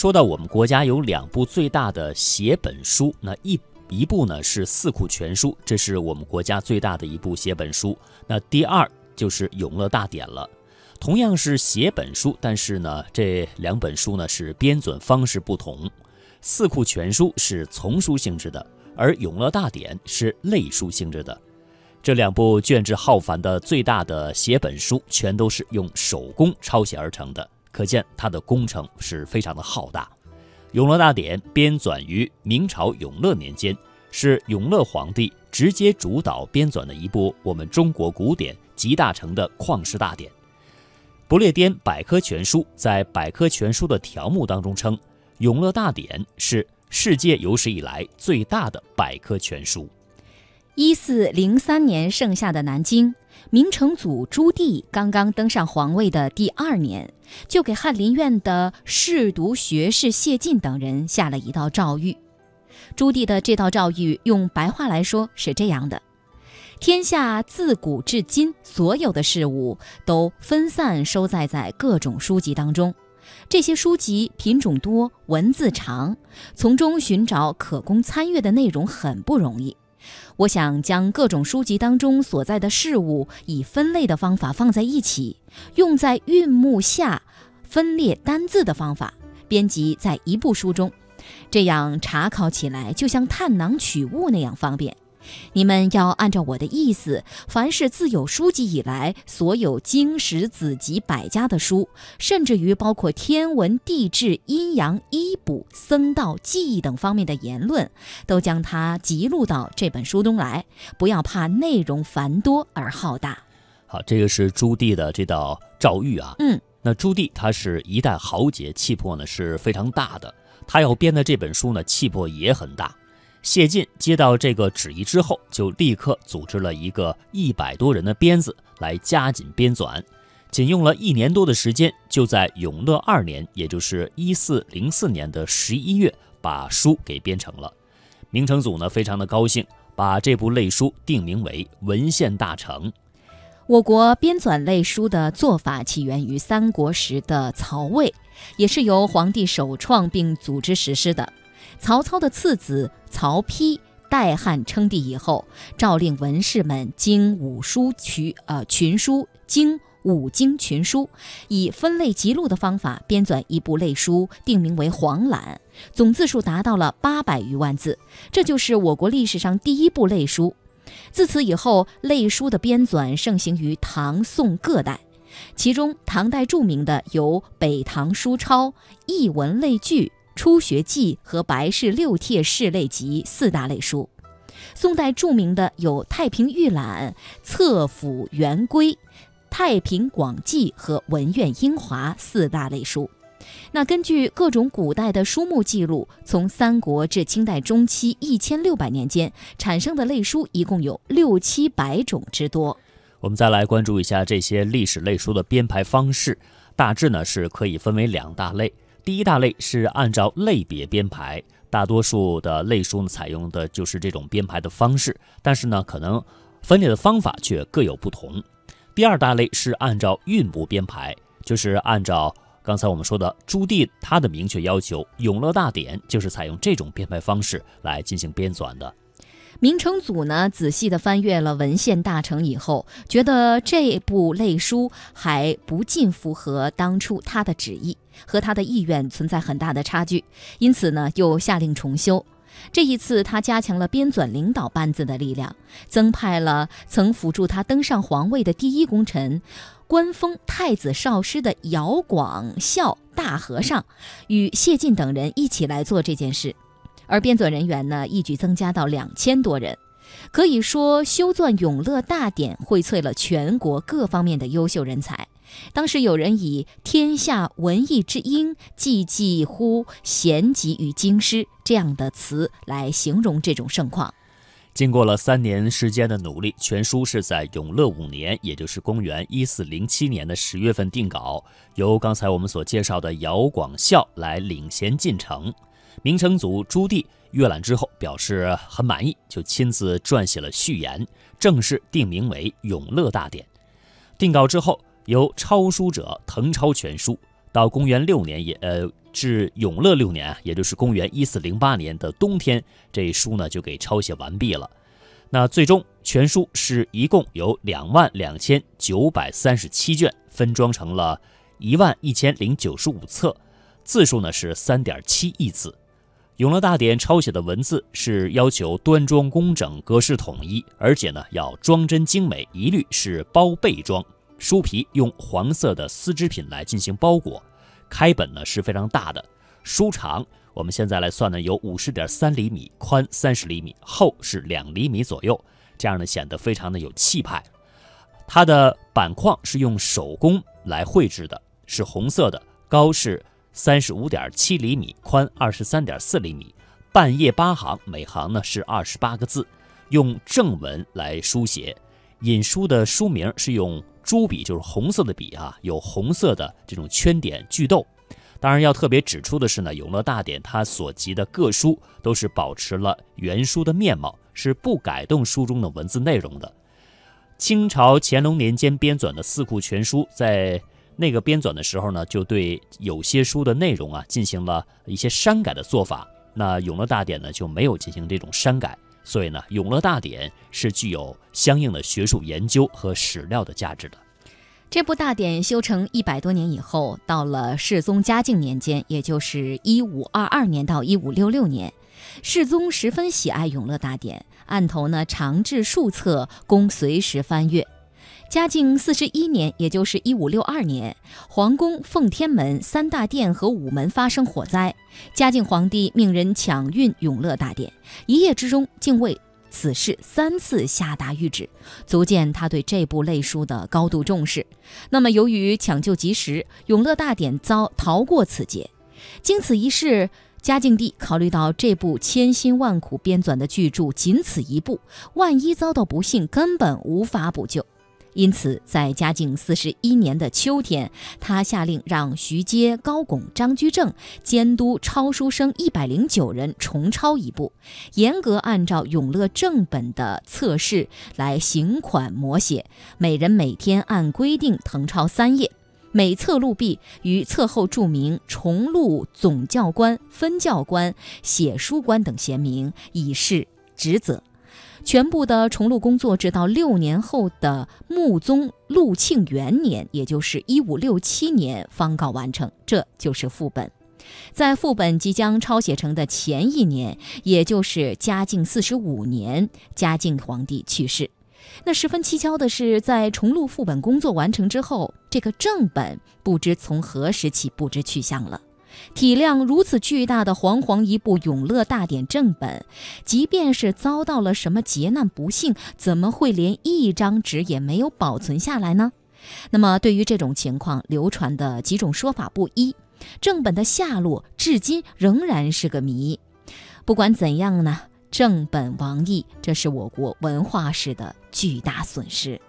说到我们国家有两部最大的写本书，那一一部呢是《四库全书》，这是我们国家最大的一部写本书。那第二就是《永乐大典》了。同样是写本书，但是呢，这两本书呢是编纂方式不同，《四库全书》是丛书性质的，而《永乐大典》是类书性质的。这两部卷帙浩繁的最大的写本书，全都是用手工抄写而成的，可见它的工程是非常的浩大。《永乐大典》编纂于明朝永乐年间，是永乐皇帝直接主导编纂的一部我们中国古典集大成的旷世大典。不列颠百科全书在百科全书的条目当中称，《永乐大典》是世界有史以来最大的百科全书。一四零三年盛夏的南京，明成祖朱棣刚刚登上皇位的第二年，就给翰林院的侍读学士谢晋等人下了一道诏谕。朱棣的这道诏谕用白话来说是这样的：天下自古至今所有的事物都分散收载在各种书籍当中，这些书籍品种多，文字长，从中寻找可供参阅的内容很不容易。我想将各种书籍当中所在的事物以分类的方法放在一起，用在韵目下分列单字的方法编辑在一部书中，这样查考起来就像探囊取物那样方便。你们要按照我的意思，凡是自有书籍以来，所有经史子集百家的书，甚至于包括天文地质、阴阳医卜、僧道技艺等方面的言论，都将它记录到这本书中来。不要怕内容繁多而浩大。好，这个是朱棣的这道诏谕啊。嗯，那朱棣他是一代豪杰，气魄呢是非常大的。他要编的这本书呢，气魄也很大。谢晋接到这个旨意之后，就立刻组织了一个一百多人的编子来加紧编纂，仅用了一年多的时间，就在永乐二年，也就是一四零四年的十一月，把书给编成了。明成祖呢，非常的高兴，把这部类书定名为《文献大成》。我国编纂类书的做法起源于三国时的曹魏，也是由皇帝首创并组织实施的。曹操的次子曹丕代汉称帝以后，诏令文士们经五书群呃群书，经五经群书，以分类辑录的方法编纂一部类书，定名为《黄览》，总字数达到了八百余万字，这就是我国历史上第一部类书。自此以后，类书的编纂盛行于唐宋各代，其中唐代著名的有《北唐书钞》《艺文类聚》。《初学记》和《白氏六帖事类集》四大类书，宋代著名的有《太平御览》《册府元规》《太平广记》和《文苑英华》四大类书。那根据各种古代的书目记录，从三国至清代中期一千六百年间产生的类书一共有六七百种之多。我们再来关注一下这些历史类书的编排方式，大致呢是可以分为两大类。第一大类是按照类别编排，大多数的类书呢采用的就是这种编排的方式，但是呢，可能分类的方法却各有不同。第二大类是按照韵部编排，就是按照刚才我们说的朱棣他的明确要求，《永乐大典》就是采用这种编排方式来进行编纂的。明成祖呢，仔细地翻阅了文献大成以后，觉得这部类书还不尽符合当初他的旨意，和他的意愿存在很大的差距，因此呢，又下令重修。这一次，他加强了编纂领导班子的力量，增派了曾辅助他登上皇位的第一功臣，官封太子少师的姚广孝大和尚，与谢晋等人一起来做这件事。而编纂人员呢，一举增加到两千多人，可以说修撰《永乐大典》荟萃了全国各方面的优秀人才。当时有人以“天下文艺之英，济济乎贤集与京师”这样的词来形容这种盛况。经过了三年时间的努力，全书是在永乐五年，也就是公元一四零七年的十月份定稿，由刚才我们所介绍的姚广孝来领衔进程。明成祖朱棣阅览之后表示很满意，就亲自撰写了序言，正式定名为《永乐大典》。定稿之后，由抄书者誊抄全书。到公元六年，也呃至永乐六年，也就是公元一四零八年的冬天，这一书呢就给抄写完毕了。那最终全书是一共有两万两千九百三十七卷，分装成了一万一千零九十五册，字数呢是三点七亿字。永乐大典抄写的文字是要求端庄工整、格式统一，而且呢要装帧精美，一律是包背装。书皮用黄色的丝织品来进行包裹，开本呢是非常大的，书长。我们现在来算呢，有五十点三厘米，宽三十厘米，厚是两厘米左右，这样呢显得非常的有气派。它的板框是用手工来绘制的，是红色的，高是三十五点七厘米，宽二十三点四厘米，半页八行，每行呢是二十八个字，用正文来书写。引书的书名是用朱笔，就是红色的笔啊，有红色的这种圈点句逗。当然要特别指出的是呢，《永乐大典》它所集的各书都是保持了原书的面貌，是不改动书中的文字内容的。清朝乾隆年间编纂的《四库全书》在那个编纂的时候呢，就对有些书的内容啊进行了一些删改的做法。那《永乐大典》呢就没有进行这种删改，所以呢，《永乐大典》是具有相应的学术研究和史料的价值的。这部大典修成一百多年以后，到了世宗嘉靖年间，也就是一五二二年到一五六六年，世宗十分喜爱《永乐大典》，案头呢长制数册，供随时翻阅。嘉靖四十一年，也就是一五六二年，皇宫奉天门、三大殿和午门发生火灾，嘉靖皇帝命人抢运《永乐大典》，一夜之中竟为。此事三次下达谕旨，足见他对这部类书的高度重视。那么，由于抢救及时，永乐大典遭逃过此劫。经此一事，嘉靖帝考虑到这部千辛万苦编纂的巨著仅此一部，万一遭到不幸，根本无法补救。因此，在嘉靖四十一年的秋天，他下令让徐阶、高拱、张居正监督抄书生一百零九人重抄一部，严格按照永乐正本的测试来行款摹写，每人每天按规定誊抄三页，每册录毕于册后注明“重录总教官、分教官、写书官等闲名，以示职责”。全部的重录工作，直到六年后的穆宗禄庆元年，也就是一五六七年，方告完成。这就是副本。在副本即将抄写成的前一年，也就是嘉靖四十五年，嘉靖皇帝去世。那十分蹊跷的是，在重录副本工作完成之后，这个正本不知从何时起不知去向了。体量如此巨大的煌煌一部《永乐大典》正本，即便是遭到了什么劫难不幸，怎么会连一张纸也没有保存下来呢？那么，对于这种情况，流传的几种说法不一，正本的下落至今仍然是个谜。不管怎样呢，正本亡佚，这是我国文化史的巨大损失。